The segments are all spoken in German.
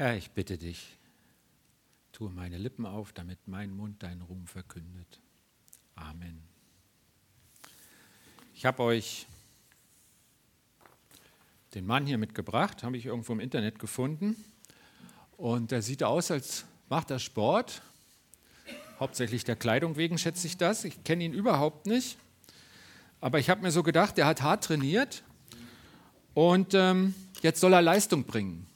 Herr, ich bitte dich, tue meine Lippen auf, damit mein Mund deinen Ruhm verkündet. Amen. Ich habe euch den Mann hier mitgebracht, habe ich irgendwo im Internet gefunden. Und er sieht aus, als macht er Sport. Hauptsächlich der Kleidung wegen schätze ich das. Ich kenne ihn überhaupt nicht. Aber ich habe mir so gedacht, er hat hart trainiert und ähm, jetzt soll er Leistung bringen.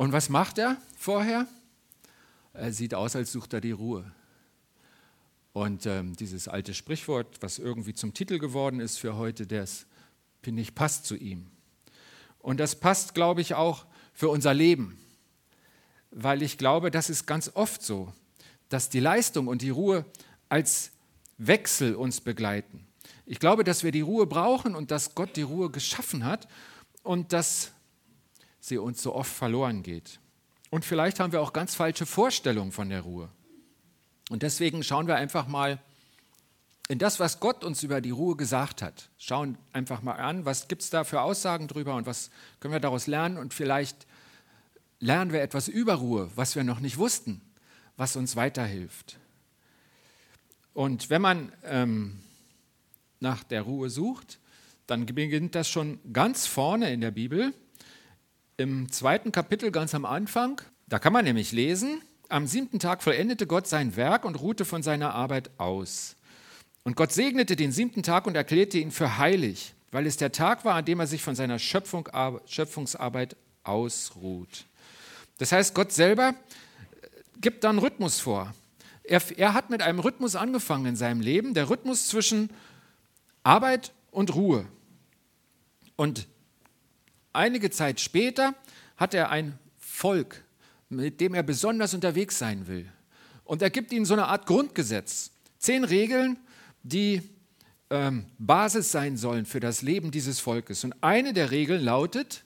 Und was macht er vorher? Er sieht aus, als sucht er die Ruhe. Und ähm, dieses alte Sprichwort, was irgendwie zum Titel geworden ist für heute, das, finde ich, passt zu ihm. Und das passt, glaube ich, auch für unser Leben. Weil ich glaube, das ist ganz oft so, dass die Leistung und die Ruhe als Wechsel uns begleiten. Ich glaube, dass wir die Ruhe brauchen und dass Gott die Ruhe geschaffen hat und dass sie uns so oft verloren geht. Und vielleicht haben wir auch ganz falsche Vorstellungen von der Ruhe. Und deswegen schauen wir einfach mal in das, was Gott uns über die Ruhe gesagt hat. Schauen einfach mal an, was gibt es da für Aussagen drüber und was können wir daraus lernen. Und vielleicht lernen wir etwas über Ruhe, was wir noch nicht wussten, was uns weiterhilft. Und wenn man ähm, nach der Ruhe sucht, dann beginnt das schon ganz vorne in der Bibel im zweiten Kapitel ganz am Anfang. Da kann man nämlich lesen, am siebten Tag vollendete Gott sein Werk und ruhte von seiner Arbeit aus. Und Gott segnete den siebten Tag und erklärte ihn für heilig, weil es der Tag war, an dem er sich von seiner Schöpfung, Schöpfungsarbeit ausruht. Das heißt, Gott selber äh, gibt dann Rhythmus vor. Er, er hat mit einem Rhythmus angefangen in seinem Leben, der Rhythmus zwischen Arbeit und Ruhe. Und Einige Zeit später hat er ein Volk, mit dem er besonders unterwegs sein will. Und er gibt ihnen so eine Art Grundgesetz. Zehn Regeln, die ähm, Basis sein sollen für das Leben dieses Volkes. Und eine der Regeln lautet,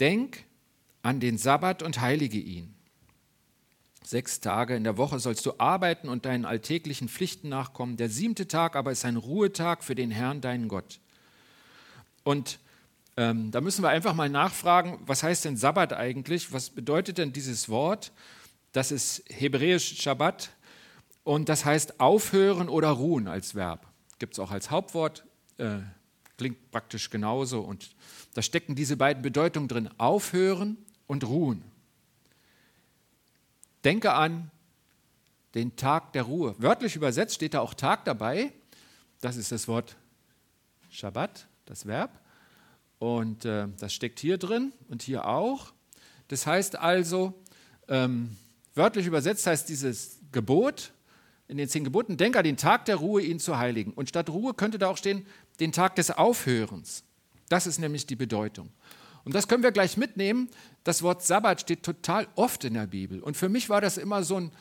denk an den Sabbat und heilige ihn. Sechs Tage in der Woche sollst du arbeiten und deinen alltäglichen Pflichten nachkommen. Der siebte Tag aber ist ein Ruhetag für den Herrn, deinen Gott. Und ähm, da müssen wir einfach mal nachfragen, was heißt denn Sabbat eigentlich? Was bedeutet denn dieses Wort? Das ist hebräisch Shabbat und das heißt aufhören oder ruhen als Verb. Gibt es auch als Hauptwort, äh, klingt praktisch genauso. Und da stecken diese beiden Bedeutungen drin, aufhören und ruhen. Denke an den Tag der Ruhe. Wörtlich übersetzt steht da auch Tag dabei. Das ist das Wort Shabbat das Verb. Und äh, das steckt hier drin und hier auch. Das heißt also, ähm, wörtlich übersetzt heißt dieses Gebot in den zehn Geboten, denk an den Tag der Ruhe, ihn zu heiligen. Und statt Ruhe könnte da auch stehen, den Tag des Aufhörens. Das ist nämlich die Bedeutung. Und das können wir gleich mitnehmen. Das Wort Sabbat steht total oft in der Bibel. Und für mich war das immer so ein,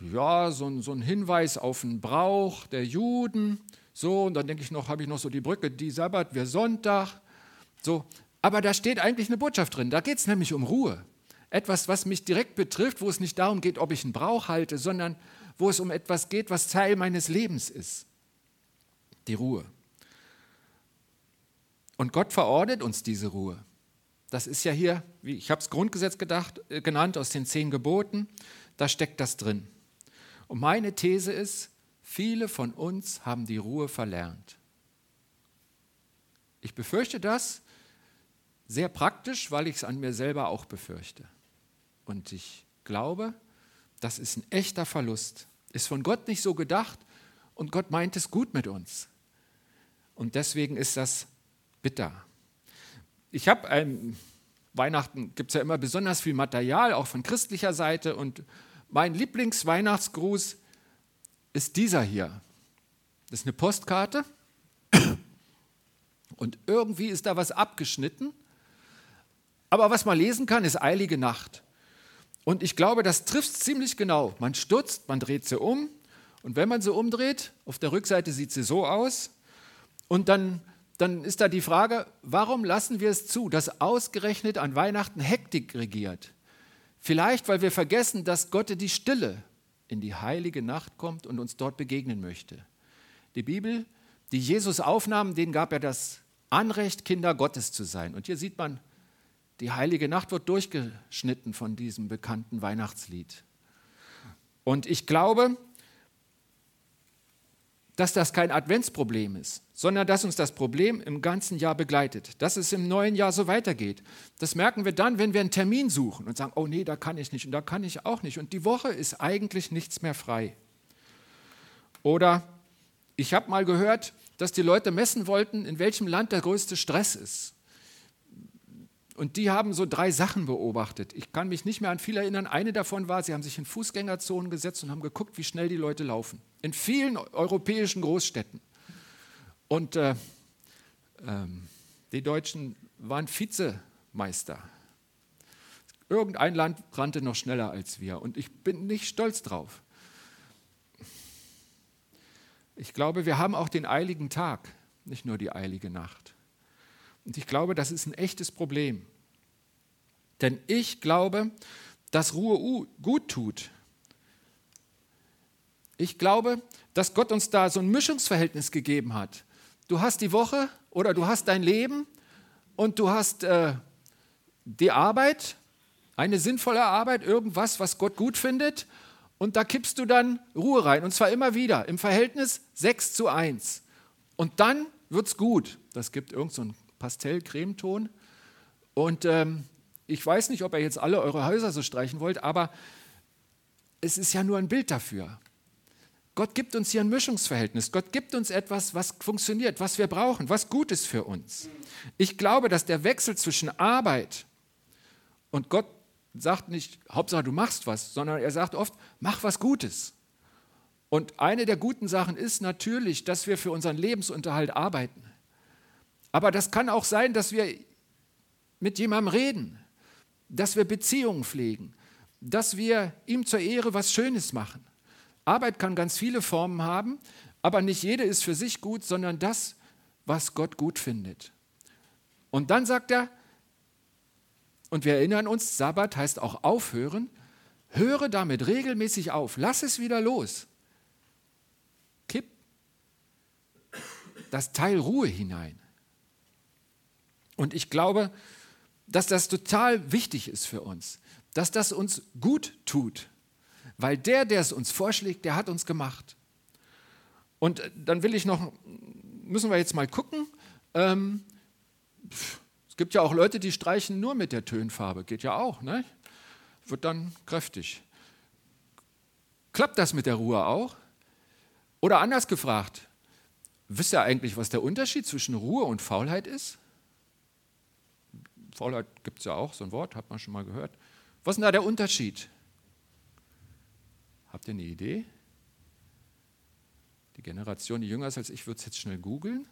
ja, so ein, so ein Hinweis auf einen Brauch der Juden, so, und dann denke ich noch, habe ich noch so die Brücke, die Sabbat, wir Sonntag. So, aber da steht eigentlich eine Botschaft drin. Da geht es nämlich um Ruhe. Etwas, was mich direkt betrifft, wo es nicht darum geht, ob ich einen Brauch halte, sondern wo es um etwas geht, was Teil meines Lebens ist. Die Ruhe. Und Gott verordnet uns diese Ruhe. Das ist ja hier, ich habe es Grundgesetz gedacht, äh, genannt, aus den zehn Geboten. Da steckt das drin. Und meine These ist, Viele von uns haben die Ruhe verlernt. Ich befürchte das sehr praktisch, weil ich es an mir selber auch befürchte. Und ich glaube, das ist ein echter Verlust. Ist von Gott nicht so gedacht und Gott meint es gut mit uns. Und deswegen ist das bitter. Ich habe ein Weihnachten gibt es ja immer besonders viel Material, auch von christlicher Seite. Und mein Lieblingsweihnachtsgruß ist dieser hier. Das ist eine Postkarte und irgendwie ist da was abgeschnitten. Aber was man lesen kann, ist eilige Nacht. Und ich glaube, das trifft es ziemlich genau. Man stutzt, man dreht sie um und wenn man sie umdreht, auf der Rückseite sieht sie so aus und dann, dann ist da die Frage, warum lassen wir es zu, dass ausgerechnet an Weihnachten Hektik regiert? Vielleicht, weil wir vergessen, dass Gott die Stille in die heilige Nacht kommt und uns dort begegnen möchte. Die Bibel, die Jesus aufnahm, denen gab er das Anrecht, Kinder Gottes zu sein. Und hier sieht man Die heilige Nacht wird durchgeschnitten von diesem bekannten Weihnachtslied. Und ich glaube, dass das kein Adventsproblem ist, sondern dass uns das Problem im ganzen Jahr begleitet, dass es im neuen Jahr so weitergeht. Das merken wir dann, wenn wir einen Termin suchen und sagen, oh nee, da kann ich nicht und da kann ich auch nicht und die Woche ist eigentlich nichts mehr frei. Oder ich habe mal gehört, dass die Leute messen wollten, in welchem Land der größte Stress ist. Und die haben so drei Sachen beobachtet. Ich kann mich nicht mehr an viel erinnern. Eine davon war, sie haben sich in Fußgängerzonen gesetzt und haben geguckt, wie schnell die Leute laufen. In vielen europäischen Großstädten. Und äh, ähm, die Deutschen waren Vizemeister. Irgendein Land rannte noch schneller als wir. Und ich bin nicht stolz drauf. Ich glaube, wir haben auch den eiligen Tag, nicht nur die eilige Nacht. Und ich glaube, das ist ein echtes Problem. Denn ich glaube, dass Ruhe gut tut. Ich glaube, dass Gott uns da so ein Mischungsverhältnis gegeben hat. Du hast die Woche oder du hast dein Leben und du hast äh, die Arbeit, eine sinnvolle Arbeit, irgendwas, was Gott gut findet. Und da kippst du dann Ruhe rein. Und zwar immer wieder im Verhältnis 6 zu 1. Und dann wird es gut. Das gibt irgendeinen so Pastell-Cremeton. Und ähm, ich weiß nicht, ob ihr jetzt alle eure Häuser so streichen wollt, aber es ist ja nur ein Bild dafür. Gott gibt uns hier ein Mischungsverhältnis. Gott gibt uns etwas, was funktioniert, was wir brauchen, was gut ist für uns. Ich glaube, dass der Wechsel zwischen Arbeit und Gott sagt nicht, Hauptsache du machst was, sondern er sagt oft, mach was Gutes. Und eine der guten Sachen ist natürlich, dass wir für unseren Lebensunterhalt arbeiten. Aber das kann auch sein, dass wir mit jemandem reden, dass wir Beziehungen pflegen, dass wir ihm zur Ehre was Schönes machen. Arbeit kann ganz viele Formen haben, aber nicht jede ist für sich gut, sondern das, was Gott gut findet. Und dann sagt er, und wir erinnern uns, Sabbat heißt auch aufhören, höre damit regelmäßig auf, lass es wieder los. Kipp das Teil Ruhe hinein. Und ich glaube, dass das total wichtig ist für uns, dass das uns gut tut, weil der, der es uns vorschlägt, der hat uns gemacht. Und dann will ich noch, müssen wir jetzt mal gucken. Ähm, es gibt ja auch Leute, die streichen nur mit der Tönfarbe, geht ja auch, ne? wird dann kräftig. Klappt das mit der Ruhe auch? Oder anders gefragt, wisst ihr eigentlich, was der Unterschied zwischen Ruhe und Faulheit ist? Faulheit gibt es ja auch, so ein Wort, hat man schon mal gehört. Was ist denn da der Unterschied? Habt ihr eine Idee? Die Generation, die jünger ist als ich, wird es jetzt schnell googeln.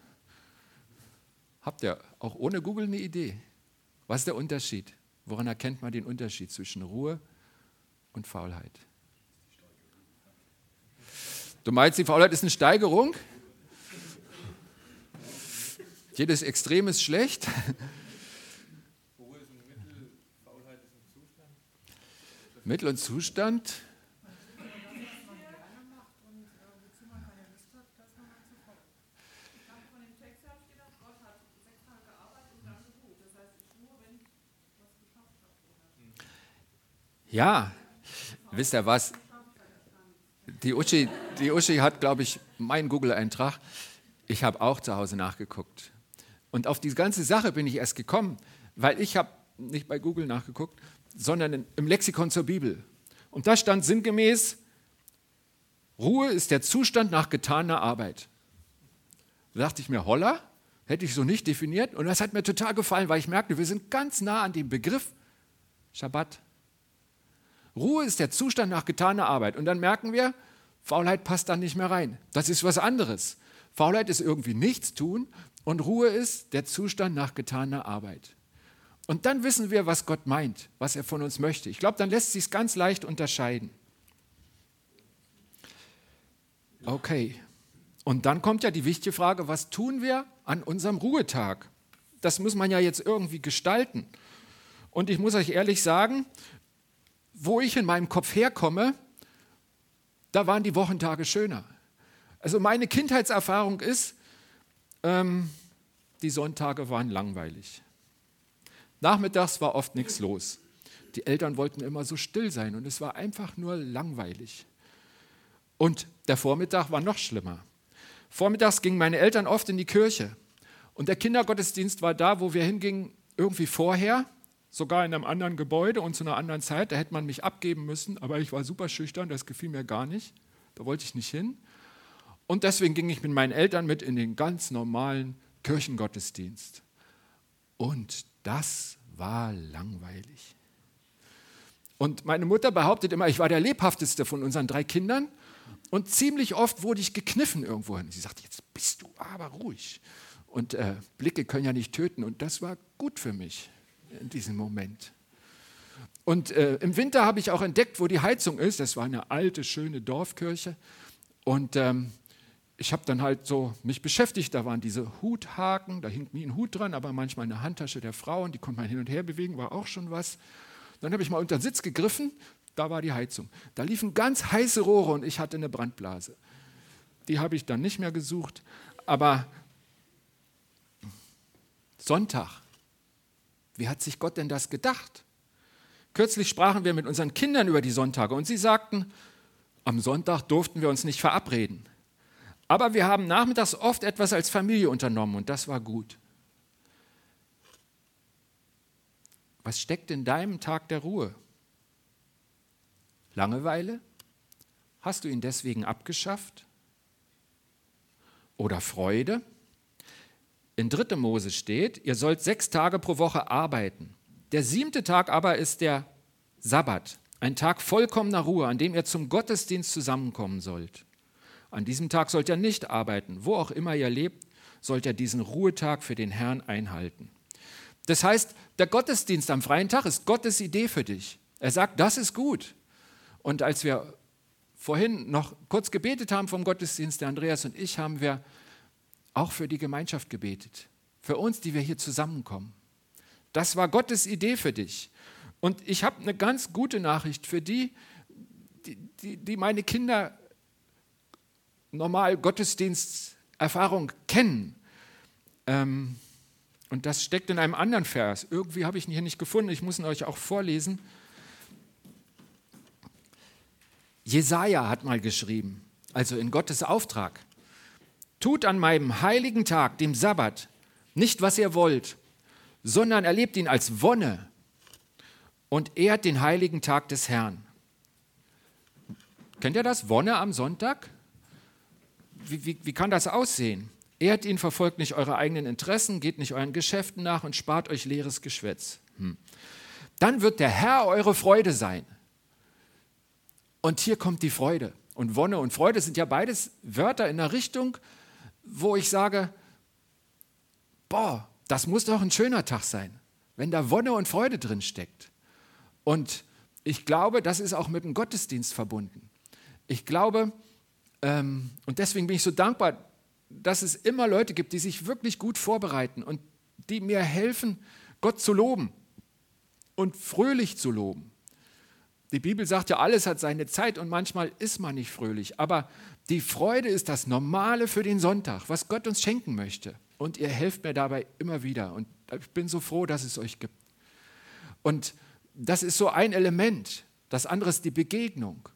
Habt ihr auch ohne Google eine Idee? Was ist der Unterschied? Woran erkennt man den Unterschied zwischen Ruhe und Faulheit? Du meinst, die Faulheit ist eine Steigerung? Jedes Extrem ist schlecht. Mittel und Zustand. Ja, wisst ihr was? Die Uschi, die Uschi hat, glaube ich, meinen Google-Eintrag. Ich habe auch zu Hause nachgeguckt. Und auf diese ganze Sache bin ich erst gekommen, weil ich habe nicht bei Google nachgeguckt, sondern im Lexikon zur Bibel. Und da stand sinngemäß, Ruhe ist der Zustand nach getaner Arbeit. Da dachte ich mir, holla, hätte ich so nicht definiert. Und das hat mir total gefallen, weil ich merkte, wir sind ganz nah an dem Begriff Schabbat. Ruhe ist der Zustand nach getaner Arbeit. Und dann merken wir, Faulheit passt dann nicht mehr rein. Das ist was anderes. Faulheit ist irgendwie nichts tun und Ruhe ist der Zustand nach getaner Arbeit. Und dann wissen wir, was Gott meint, was er von uns möchte. Ich glaube, dann lässt sich es ganz leicht unterscheiden. Okay. Und dann kommt ja die wichtige Frage, was tun wir an unserem Ruhetag? Das muss man ja jetzt irgendwie gestalten. Und ich muss euch ehrlich sagen, wo ich in meinem Kopf herkomme, da waren die Wochentage schöner. Also meine Kindheitserfahrung ist, ähm, die Sonntage waren langweilig. Nachmittags war oft nichts los. Die Eltern wollten immer so still sein und es war einfach nur langweilig. Und der Vormittag war noch schlimmer. Vormittags gingen meine Eltern oft in die Kirche und der Kindergottesdienst war da, wo wir hingingen, irgendwie vorher, sogar in einem anderen Gebäude und zu einer anderen Zeit. Da hätte man mich abgeben müssen, aber ich war super schüchtern, das gefiel mir gar nicht. Da wollte ich nicht hin. Und deswegen ging ich mit meinen Eltern mit in den ganz normalen Kirchengottesdienst. Und das war langweilig. Und meine Mutter behauptet immer, ich war der lebhafteste von unseren drei Kindern. Und ziemlich oft wurde ich gekniffen irgendwo hin. Sie sagt, jetzt bist du aber ruhig. Und äh, Blicke können ja nicht töten. Und das war gut für mich in diesem Moment. Und äh, im Winter habe ich auch entdeckt, wo die Heizung ist. Das war eine alte, schöne Dorfkirche. Und ähm, ich habe dann halt so mich beschäftigt. Da waren diese Huthaken, da hing nie ein Hut dran, aber manchmal eine Handtasche der Frau und die konnte man hin und her bewegen, war auch schon was. Dann habe ich mal unter den Sitz gegriffen, da war die Heizung. Da liefen ganz heiße Rohre und ich hatte eine Brandblase. Die habe ich dann nicht mehr gesucht, aber Sonntag, wie hat sich Gott denn das gedacht? Kürzlich sprachen wir mit unseren Kindern über die Sonntage und sie sagten, am Sonntag durften wir uns nicht verabreden. Aber wir haben nachmittags oft etwas als Familie unternommen und das war gut. Was steckt in deinem Tag der Ruhe? Langeweile? Hast du ihn deswegen abgeschafft? Oder Freude? In 3. Mose steht, ihr sollt sechs Tage pro Woche arbeiten. Der siebte Tag aber ist der Sabbat, ein Tag vollkommener Ruhe, an dem ihr zum Gottesdienst zusammenkommen sollt. An diesem Tag sollt ihr nicht arbeiten. Wo auch immer ihr lebt, sollt ihr diesen Ruhetag für den Herrn einhalten. Das heißt, der Gottesdienst am freien Tag ist Gottes Idee für dich. Er sagt, das ist gut. Und als wir vorhin noch kurz gebetet haben vom Gottesdienst, der Andreas und ich, haben wir auch für die Gemeinschaft gebetet. Für uns, die wir hier zusammenkommen. Das war Gottes Idee für dich. Und ich habe eine ganz gute Nachricht für die, die, die, die meine Kinder normal Gottesdiensterfahrung kennen. Ähm, und das steckt in einem anderen Vers. Irgendwie habe ich ihn hier nicht gefunden. Ich muss ihn euch auch vorlesen. Jesaja hat mal geschrieben, also in Gottes Auftrag: Tut an meinem heiligen Tag, dem Sabbat, nicht was ihr wollt, sondern erlebt ihn als Wonne und ehrt den heiligen Tag des Herrn. Kennt ihr das? Wonne am Sonntag? wie, wie, wie kann das aussehen? Ehrt ihn, verfolgt nicht eure eigenen Interessen, geht nicht euren Geschäften nach und spart euch leeres Geschwätz. Hm. Dann wird der Herr eure Freude sein. Und hier kommt die Freude. Und Wonne und Freude sind ja beides Wörter in der Richtung, wo ich sage, boah, das muss doch ein schöner Tag sein, wenn da Wonne und Freude drin steckt. Und ich glaube, das ist auch mit dem Gottesdienst verbunden. Ich glaube, ähm, und deswegen bin ich so dankbar, dass es immer Leute gibt, die sich wirklich gut vorbereiten und die mir helfen, Gott zu loben und fröhlich zu loben. Die Bibel sagt ja, alles hat seine Zeit und manchmal ist man nicht fröhlich. Aber die Freude ist das Normale für den Sonntag, was Gott uns schenken möchte. Und ihr helft mir dabei immer wieder. Und ich bin so froh, dass es euch gibt. Und das ist so ein Element. Das andere ist die Begegnung.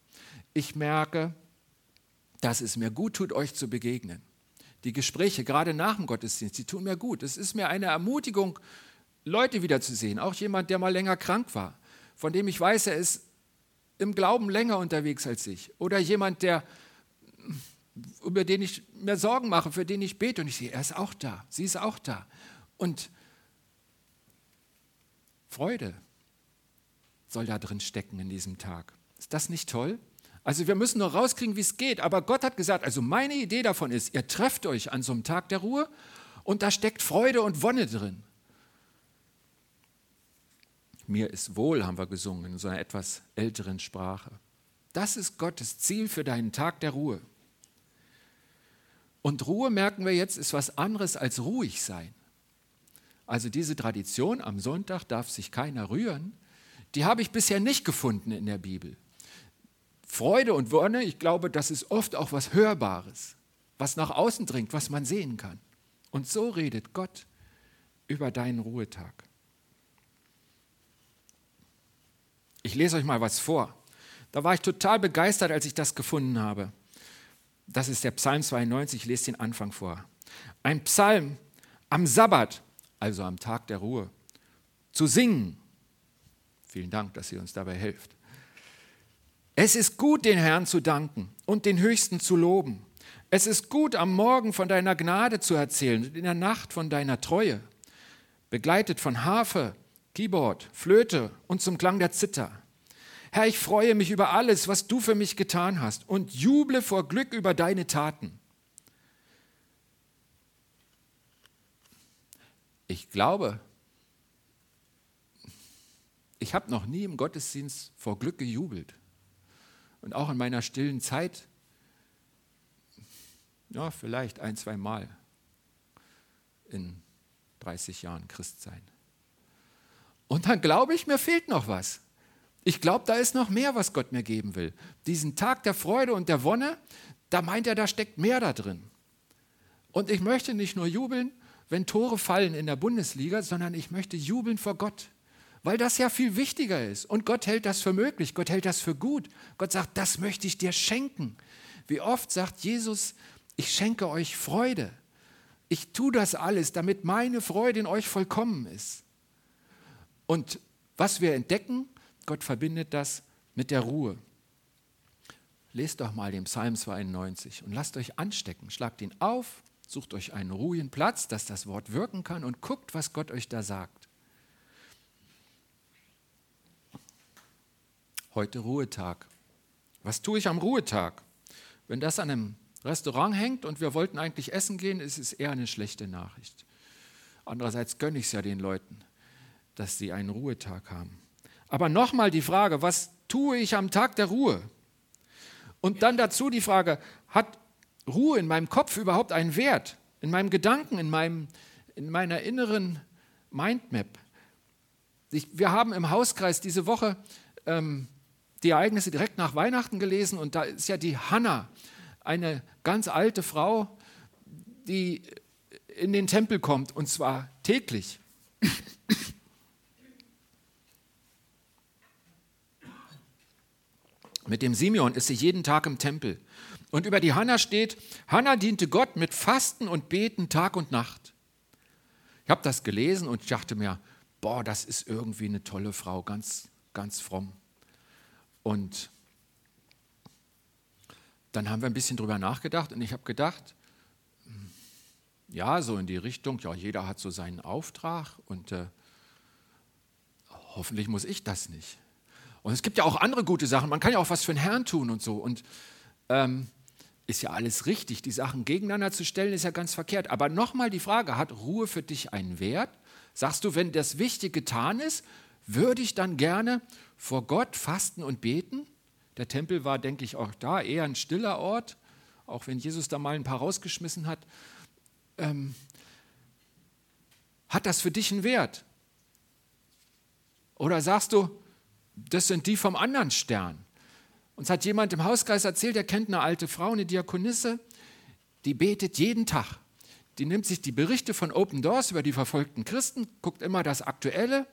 Ich merke, dass es mir gut tut, euch zu begegnen. Die Gespräche, gerade nach dem Gottesdienst, die tun mir gut. Es ist mir eine Ermutigung, Leute wiederzusehen. Auch jemand, der mal länger krank war, von dem ich weiß, er ist im Glauben länger unterwegs als ich. Oder jemand, der, über den ich mir Sorgen mache, für den ich bete und ich sehe, er ist auch da, sie ist auch da. Und Freude soll da drin stecken in diesem Tag. Ist das nicht toll? Also wir müssen nur rauskriegen, wie es geht. Aber Gott hat gesagt, also meine Idee davon ist, ihr trefft euch an so einem Tag der Ruhe und da steckt Freude und Wonne drin. Mir ist wohl, haben wir gesungen in so einer etwas älteren Sprache. Das ist Gottes Ziel für deinen Tag der Ruhe. Und Ruhe, merken wir jetzt, ist was anderes als ruhig sein. Also diese Tradition, am Sonntag darf sich keiner rühren, die habe ich bisher nicht gefunden in der Bibel. Freude und Wonne, ich glaube, das ist oft auch was Hörbares, was nach außen dringt, was man sehen kann. Und so redet Gott über deinen Ruhetag. Ich lese euch mal was vor. Da war ich total begeistert, als ich das gefunden habe. Das ist der Psalm 92, ich lese den Anfang vor. Ein Psalm am Sabbat, also am Tag der Ruhe, zu singen. Vielen Dank, dass ihr uns dabei helft. Es ist gut, den Herrn zu danken und den Höchsten zu loben. Es ist gut, am Morgen von deiner Gnade zu erzählen und in der Nacht von deiner Treue, begleitet von Harfe, Keyboard, Flöte und zum Klang der Zither. Herr, ich freue mich über alles, was du für mich getan hast und juble vor Glück über deine Taten. Ich glaube, ich habe noch nie im Gottesdienst vor Glück gejubelt. Und auch in meiner stillen Zeit, ja, vielleicht ein, zwei Mal in 30 Jahren Christsein. Und dann glaube ich, mir fehlt noch was. Ich glaube, da ist noch mehr, was Gott mir geben will. Diesen Tag der Freude und der Wonne, da meint er, da steckt mehr da drin. Und ich möchte nicht nur jubeln, wenn Tore fallen in der Bundesliga, sondern ich möchte jubeln vor Gott, weil das ja viel wichtiger ist. Und Gott hält das für möglich, Gott hält das für gut. Gott sagt, das möchte ich dir schenken. Wie oft sagt Jesus, ich schenke euch Freude. Ich tue das alles, damit meine Freude in euch vollkommen ist. Und was wir entdecken, Gott verbindet das mit der Ruhe. Lest doch mal den Psalm 92 und lasst euch anstecken. Schlagt ihn auf, sucht euch einen ruhigen Platz, dass das Wort wirken kann und guckt, was Gott euch da sagt. Heute Ruhetag. Was tue ich am Ruhetag? Wenn das an einem Restaurant hängt und wir wollten eigentlich essen gehen, ist es eher eine schlechte Nachricht. Andererseits gönne ich es ja den Leuten, dass sie einen Ruhetag haben. Aber nochmal die Frage, was tue ich am Tag der Ruhe? Und dann dazu die Frage, hat Ruhe in meinem Kopf überhaupt einen Wert? In meinem Gedanken, in, meinem, in meiner inneren Mindmap? Ich, wir haben im Hauskreis diese Woche ähm, die Ereignisse direkt nach Weihnachten gelesen und da ist ja die Hanna, eine ganz alte Frau, die in den Tempel kommt und zwar täglich. Mit dem Simeon ist sie jeden Tag im Tempel. Und über die Hanna steht, Hanna diente Gott mit Fasten und Beten Tag und Nacht. Ich habe das gelesen und ich dachte mir, boah, das ist irgendwie eine tolle Frau, ganz, ganz fromm. Und dann haben wir ein bisschen drüber nachgedacht und ich habe gedacht, ja, so in die Richtung, ja, jeder hat so seinen Auftrag und äh, hoffentlich muss ich das nicht. Und es gibt ja auch andere gute Sachen. Man kann ja auch was für den Herrn tun und so. Und ähm, ist ja alles richtig. Die Sachen gegeneinander zu stellen, ist ja ganz verkehrt. Aber nochmal die Frage, hat Ruhe für dich einen Wert? Sagst du, wenn das Wichtige getan ist, würde ich dann gerne vor Gott fasten und beten? Der Tempel war, denke ich, auch da eher ein stiller Ort, auch wenn Jesus da mal ein paar rausgeschmissen hat. Ähm, hat das für dich einen Wert? Oder sagst du, das sind die vom anderen Stern. Uns hat jemand im Hauskreis erzählt, er kennt eine alte Frau, eine Diakonisse, die betet jeden Tag. Die nimmt sich die Berichte von Open Doors über die verfolgten Christen, guckt immer das Aktuelle,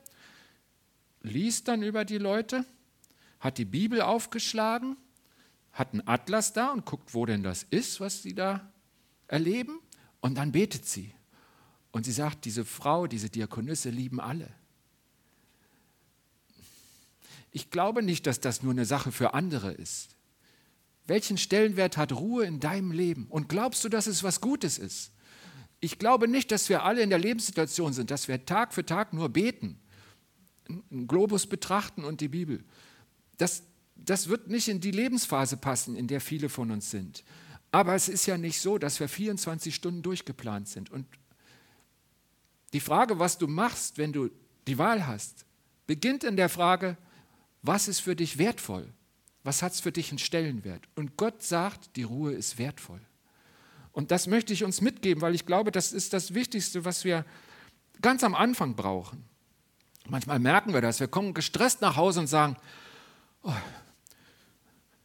liest dann über die Leute, hat die Bibel aufgeschlagen, hat einen Atlas da und guckt, wo denn das ist, was sie da erleben, und dann betet sie. Und sie sagt, diese Frau, diese Diakonisse lieben alle. Ich glaube nicht, dass das nur eine Sache für andere ist. Welchen Stellenwert hat Ruhe in deinem Leben? Und glaubst du, dass es was Gutes ist? Ich glaube nicht, dass wir alle in der Lebenssituation sind, dass wir Tag für Tag nur beten, einen Globus betrachten und die Bibel. Das, das wird nicht in die Lebensphase passen, in der viele von uns sind. Aber es ist ja nicht so, dass wir 24 Stunden durchgeplant sind. Und die Frage, was du machst, wenn du die Wahl hast, beginnt in der Frage, was ist für dich wertvoll? Was hat es für dich einen Stellenwert? Und Gott sagt, die Ruhe ist wertvoll. Und das möchte ich uns mitgeben, weil ich glaube, das ist das Wichtigste, was wir ganz am Anfang brauchen. Manchmal merken wir das. Wir kommen gestresst nach Hause und sagen, oh,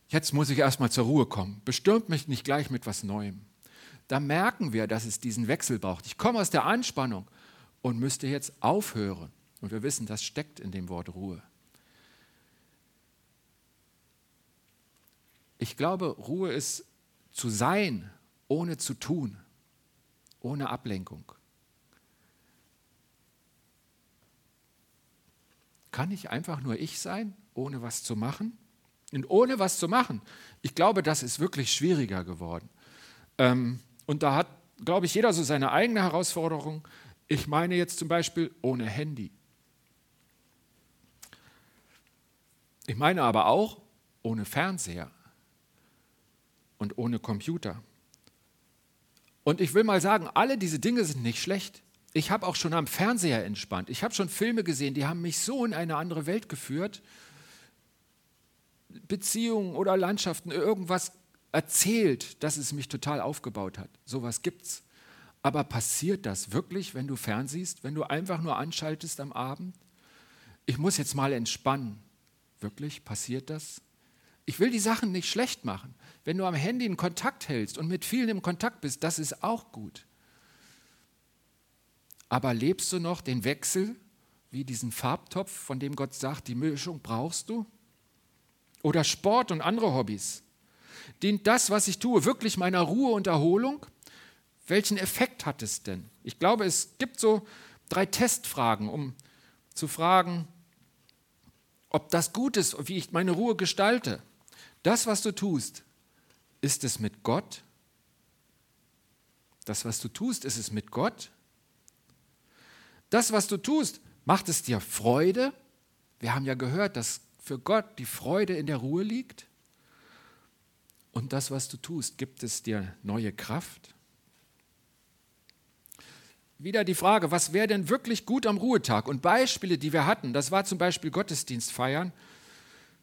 jetzt muss ich erstmal zur Ruhe kommen. Bestürmt mich nicht gleich mit was Neuem. Da merken wir, dass es diesen Wechsel braucht. Ich komme aus der Anspannung und müsste jetzt aufhören. Und wir wissen, das steckt in dem Wort Ruhe. Ich glaube, Ruhe ist zu sein, ohne zu tun, ohne Ablenkung. Kann ich einfach nur ich sein, ohne was zu machen? Und ohne was zu machen, ich glaube, das ist wirklich schwieriger geworden. Ähm, und da hat, glaube ich, jeder so seine eigene Herausforderung. Ich meine jetzt zum Beispiel ohne Handy. Ich meine aber auch ohne Fernseher und ohne Computer. Und ich will mal sagen, alle diese Dinge sind nicht schlecht. Ich habe auch schon am Fernseher entspannt. Ich habe schon Filme gesehen, die haben mich so in eine andere Welt geführt. Beziehungen oder Landschaften, irgendwas erzählt, dass es mich total aufgebaut hat. Sowas gibt's. Aber passiert das wirklich, wenn du fernsiehst, wenn du einfach nur anschaltest am Abend? Ich muss jetzt mal entspannen. Wirklich passiert das? Ich will die Sachen nicht schlecht machen. Wenn du am Handy einen Kontakt hältst und mit vielen im Kontakt bist, das ist auch gut. Aber lebst du noch den Wechsel wie diesen Farbtopf, von dem Gott sagt, die Mischung brauchst du? Oder Sport und andere Hobbys? Dient das, was ich tue, wirklich meiner Ruhe und Erholung? Welchen Effekt hat es denn? Ich glaube, es gibt so drei Testfragen, um zu fragen, ob das gut ist, wie ich meine Ruhe gestalte. Das, was du tust, ist es mit Gott? Das, was du tust, ist es mit Gott? Das, was du tust, macht es dir Freude? Wir haben ja gehört, dass für Gott die Freude in der Ruhe liegt. Und das, was du tust, gibt es dir neue Kraft? Wieder die Frage, was wäre denn wirklich gut am Ruhetag? Und Beispiele, die wir hatten, das war zum Beispiel Gottesdienst feiern.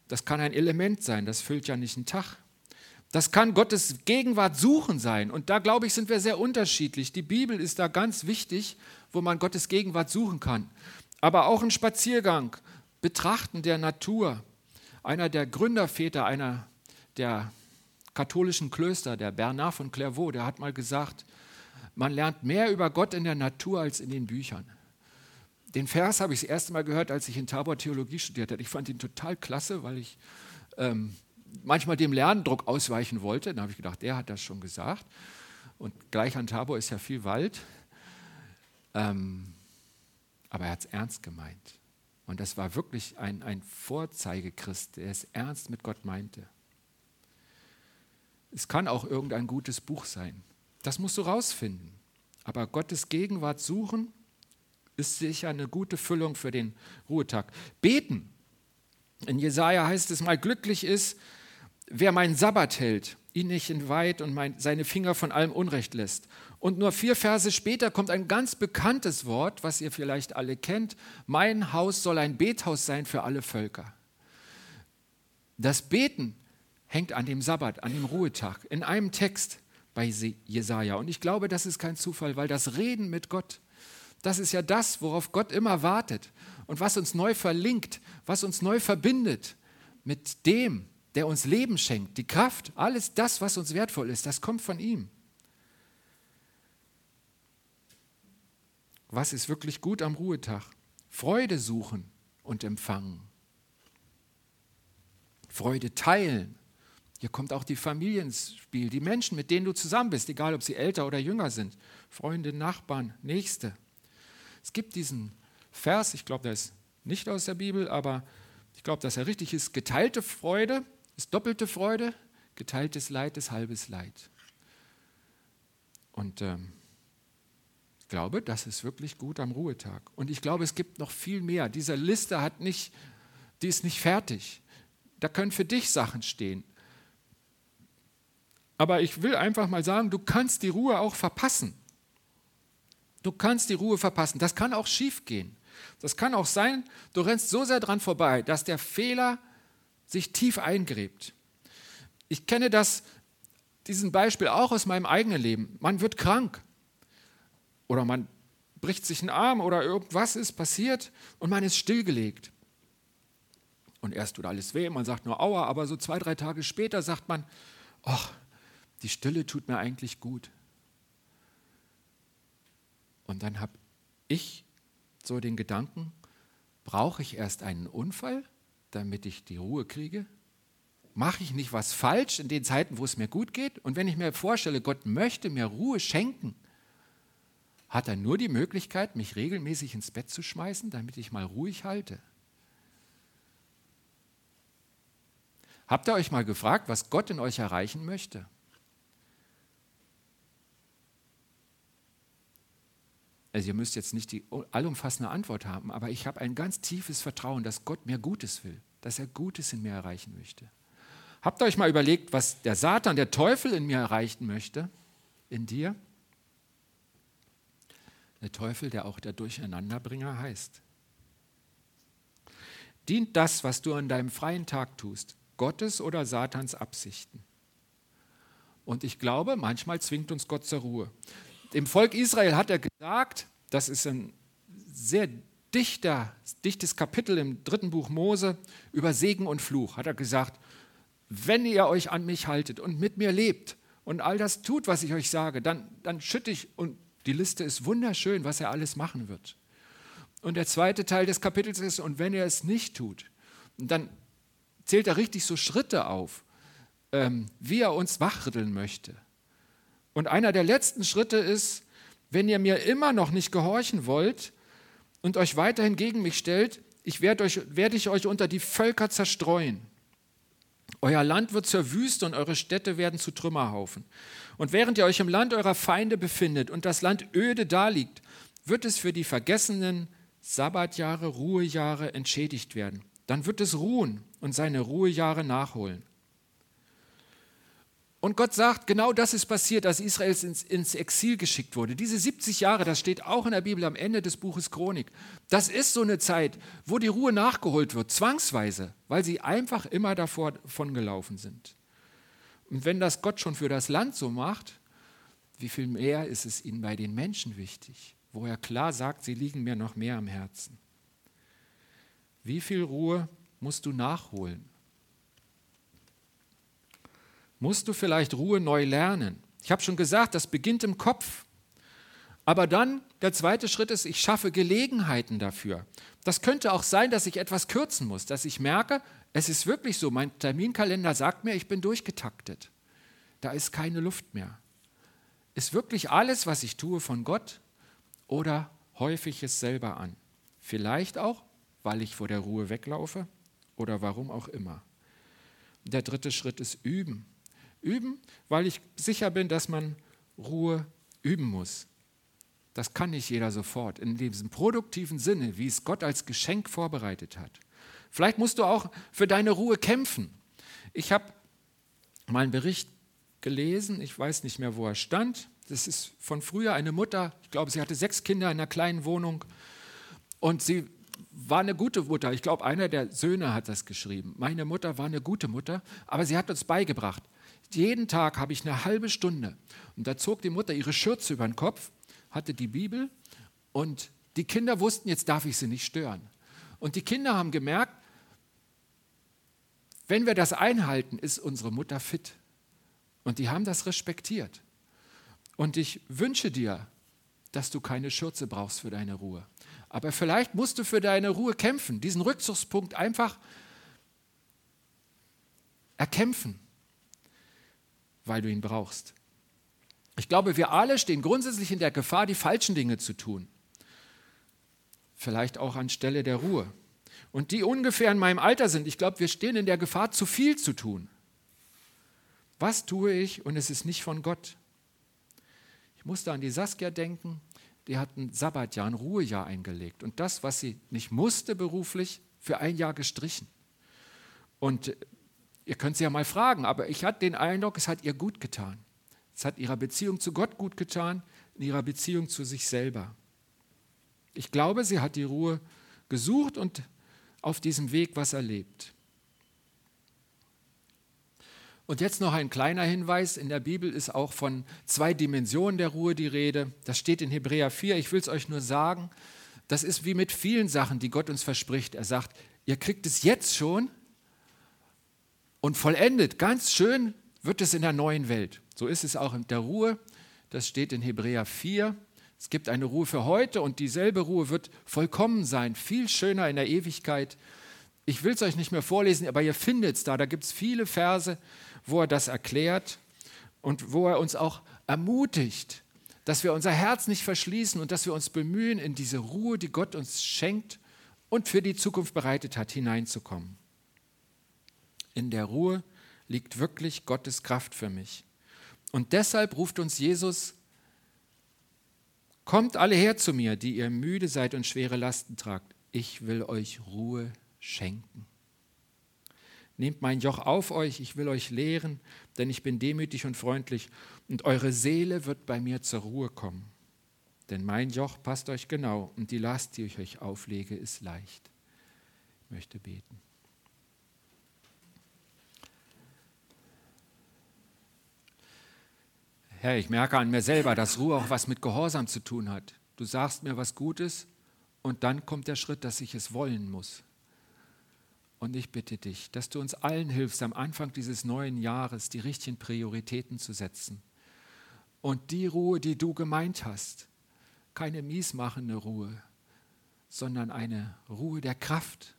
Das kann ein Element sein, das füllt ja nicht einen Tag. Das kann Gottes Gegenwart suchen sein. Und da, glaube ich, sind wir sehr unterschiedlich. Die Bibel ist da ganz wichtig, wo man Gottes Gegenwart suchen kann. Aber auch ein Spaziergang, Betrachten der Natur. Einer der Gründerväter einer der katholischen Klöster, der Bernard von Clairvaux, der hat mal gesagt, man lernt mehr über Gott in der Natur als in den Büchern den Vers habe ich das erste Mal gehört, als ich in Tabor Theologie studiert habe. Ich fand ihn total klasse, weil ich ähm, manchmal dem Lerndruck ausweichen wollte. Dann habe ich gedacht, der hat das schon gesagt. Und gleich an Tabor ist ja viel Wald. Ähm, aber er hat es ernst gemeint. Und das war wirklich ein, ein Vorzeigechrist, der es ernst mit Gott meinte. Es kann auch irgendein gutes Buch sein. Das musst du rausfinden. Aber Gottes Gegenwart suchen ist sicher eine gute Füllung für den Ruhetag. Beten. In Jesaja heißt es mal: Glücklich ist, wer meinen Sabbat hält, ihn nicht entweiht und mein, seine Finger von allem Unrecht lässt. Und nur vier Verse später kommt ein ganz bekanntes Wort, was ihr vielleicht alle kennt: Mein Haus soll ein Bethaus sein für alle Völker. Das Beten hängt an dem Sabbat, an dem Ruhetag, in einem Text bei Jesaja. Und ich glaube, das ist kein Zufall, weil das Reden mit Gott das ist ja das, worauf Gott immer wartet und was uns neu verlinkt, was uns neu verbindet mit dem, der uns Leben schenkt, die Kraft, alles das, was uns wertvoll ist, das kommt von ihm. Was ist wirklich gut am Ruhetag? Freude suchen und empfangen. Freude teilen. Hier kommt auch die Familie ins Spiel, die Menschen, mit denen du zusammen bist, egal ob sie älter oder jünger sind. Freunde, Nachbarn, Nächste. Es gibt diesen Vers, ich glaube, der ist nicht aus der Bibel, aber ich glaube, dass er richtig ist. Geteilte Freude ist doppelte Freude, geteiltes Leid ist halbes Leid. Und ähm, ich glaube, das ist wirklich gut am Ruhetag. Und ich glaube, es gibt noch viel mehr. Diese Liste hat nicht, die ist nicht fertig. Da können für dich Sachen stehen. Aber ich will einfach mal sagen, du kannst die Ruhe auch verpassen. Du kannst die Ruhe verpassen. Das kann auch schief gehen. Das kann auch sein, du rennst so sehr dran vorbei, dass der Fehler sich tief eingräbt. Ich kenne das, diesen Beispiel auch aus meinem eigenen Leben. Man wird krank oder man bricht sich einen Arm oder irgendwas ist passiert und man ist stillgelegt. Und erst tut alles weh, man sagt nur Aua, aber so zwei, drei Tage später sagt man, ach, die Stille tut mir eigentlich gut. Und dann habe ich so den Gedanken, brauche ich erst einen Unfall, damit ich die Ruhe kriege? mache ich nicht was falsch in den Zeiten, wo es mir gut geht? Und wenn ich mir vorstelle, Gott möchte mir Ruhe schenken, hat er nur die Möglichkeit, mich regelmäßig ins Bett zu schmeißen, damit ich mal ruhig halte. Habt ihr euch mal gefragt, was Gott in euch erreichen möchte? Also ihr müsst jetzt nicht die allumfassende Antwort haben, aber ich habe ein ganz tiefes Vertrauen, dass Gott mir Gutes will, dass er Gutes in mir erreichen möchte. Habt ihr euch mal überlegt, was der Satan, der Teufel in mir erreichen möchte, in dir? Der Teufel, der auch der Durcheinanderbringer heißt. Dient das, was du an deinem freien Tag tust, Gottes oder Satans Absichten? Und ich glaube, manchmal zwingt uns Gott zur Ruhe. Dem Volk Israel hat er gesagt, das ist ein sehr dichter, dichtes Kapitel im dritten Buch Mose über Segen und Fluch, hat er gesagt, wenn ihr euch an mich haltet und mit mir lebt und all das tut, was ich euch sage, dann, dann schütte ich, und die Liste ist wunderschön, was er alles machen wird. Und der zweite Teil des Kapitels ist, und wenn er es nicht tut, dann zählt er richtig so Schritte auf, ähm, wie er uns wachrütteln möchte. Und einer der letzten Schritte ist, wenn ihr mir immer noch nicht gehorchen wollt und euch weiterhin gegen mich stellt, ich werde, euch, werde ich euch unter die Völker zerstreuen. Euer Land wird zur Wüste und eure Städte werden zu Trümmerhaufen. Und während ihr euch im Land eurer Feinde befindet und das Land öde daliegt, wird es für die vergessenen Sabbatjahre, Ruhejahre entschädigt werden. Dann wird es ruhen und seine Ruhejahre nachholen. Und Gott sagt, genau das ist passiert, als Israel ins, ins, Exil geschickt wurde. Diese 70 Jahre, das steht auch in der Bibel am Ende des Buches Chronik. Das ist so eine Zeit, wo die Ruhe nachgeholt wird, zwangsweise, weil sie einfach immer davon gelaufen sind. Und wenn das Gott schon für das Land so macht, wie viel mehr ist es ihnen bei den Menschen wichtig, wo er klar sagt, sie liegen mir noch mehr am Herzen. Wie viel Ruhe musst du nachholen? Musst du vielleicht Ruhe neu lernen. Ich habe schon gesagt, das beginnt im Kopf. Aber dann, der zweite Schritt ist, ich schaffe Gelegenheiten dafür. Das könnte auch sein, dass ich etwas kürzen muss, dass ich merke, es ist wirklich so, mein Terminkalender sagt mir, ich bin durchgetaktet. Da ist keine Luft mehr. Ist wirklich alles, was ich tue, von Gott oder häufig ich es selber an? Vielleicht auch, weil ich vor der Ruhe weglaufe oder warum auch immer. Der dritte Schritt ist üben. Üben, weil ich sicher bin, dass man Ruhe üben muss. Das kann nicht jeder sofort, in diesem produktiven Sinne, wie es Gott als Geschenk vorbereitet hat. Vielleicht musst du auch für deine Ruhe kämpfen. Ich habe mal einen Bericht gelesen, ich weiß nicht mehr, wo er stand. Das ist von früher eine Mutter, ich glaube, sie hatte sechs Kinder in einer kleinen Wohnung und sie war eine gute Mutter. Ich glaube, einer der Söhne hat das geschrieben. Meine Mutter war eine gute Mutter, aber sie hat uns beigebracht, jeden Tag habe ich eine halbe Stunde. Und da zog die Mutter ihre Schürze über den Kopf, hatte die Bibel und die Kinder wussten, jetzt darf ich sie nicht stören. Und die Kinder haben gemerkt, wenn wir das einhalten, ist unsere Mutter fit. Und die haben das respektiert. Und ich wünsche dir, dass du keine Schürze brauchst für deine Ruhe. Aber vielleicht musst du für deine Ruhe kämpfen, diesen Rückzugspunkt einfach erkämpfen weil du ihn brauchst. Ich glaube, wir alle stehen grundsätzlich in der Gefahr, die falschen Dinge zu tun. Vielleicht auch anstelle der Ruhe. Und die ungefähr in meinem Alter sind, ich glaube, wir stehen in der Gefahr, zu viel zu tun. Was tue ich und es ist nicht von Gott? Ich musste an die Saskia denken, die hat ein Sabbatjahr, ein Ruhejahr eingelegt und das, was sie nicht musste beruflich, für ein Jahr gestrichen. Und Ihr könnt sie ja mal fragen, aber ich hatte den Eindruck, es hat ihr gut getan. Es hat ihrer Beziehung zu Gott gut getan, in ihrer Beziehung zu sich selber. Ich glaube, sie hat die Ruhe gesucht und auf diesem Weg was erlebt. Und jetzt noch ein kleiner Hinweis. In der Bibel ist auch von zwei Dimensionen der Ruhe die Rede. Das steht in Hebräer 4. Ich will es euch nur sagen. Das ist wie mit vielen Sachen, die Gott uns verspricht. Er sagt, ihr kriegt es jetzt schon, und vollendet, ganz schön, wird es in der neuen Welt. So ist es auch in der Ruhe. Das steht in Hebräer 4. Es gibt eine Ruhe für heute und dieselbe Ruhe wird vollkommen sein, viel schöner in der Ewigkeit. Ich will es euch nicht mehr vorlesen, aber ihr findet es da. Da gibt es viele Verse, wo er das erklärt und wo er uns auch ermutigt, dass wir unser Herz nicht verschließen und dass wir uns bemühen, in diese Ruhe, die Gott uns schenkt und für die Zukunft bereitet hat, hineinzukommen. In der Ruhe liegt wirklich Gottes Kraft für mich. Und deshalb ruft uns Jesus, kommt alle her zu mir, die ihr müde seid und schwere Lasten tragt. Ich will euch Ruhe schenken. Nehmt mein Joch auf euch, ich will euch lehren, denn ich bin demütig und freundlich, und eure Seele wird bei mir zur Ruhe kommen. Denn mein Joch passt euch genau, und die Last, die ich euch auflege, ist leicht. Ich möchte beten. Herr, ich merke an mir selber, dass Ruhe auch was mit Gehorsam zu tun hat. Du sagst mir was Gutes und dann kommt der Schritt, dass ich es wollen muss. Und ich bitte dich, dass du uns allen hilfst, am Anfang dieses neuen Jahres die richtigen Prioritäten zu setzen. Und die Ruhe, die du gemeint hast, keine miesmachende Ruhe, sondern eine Ruhe der Kraft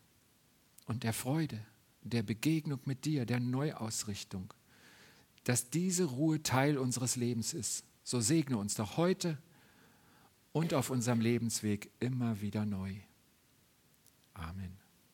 und der Freude, der Begegnung mit dir, der Neuausrichtung, dass diese Ruhe Teil unseres Lebens ist. So segne uns doch heute und auf unserem Lebensweg immer wieder neu. Amen.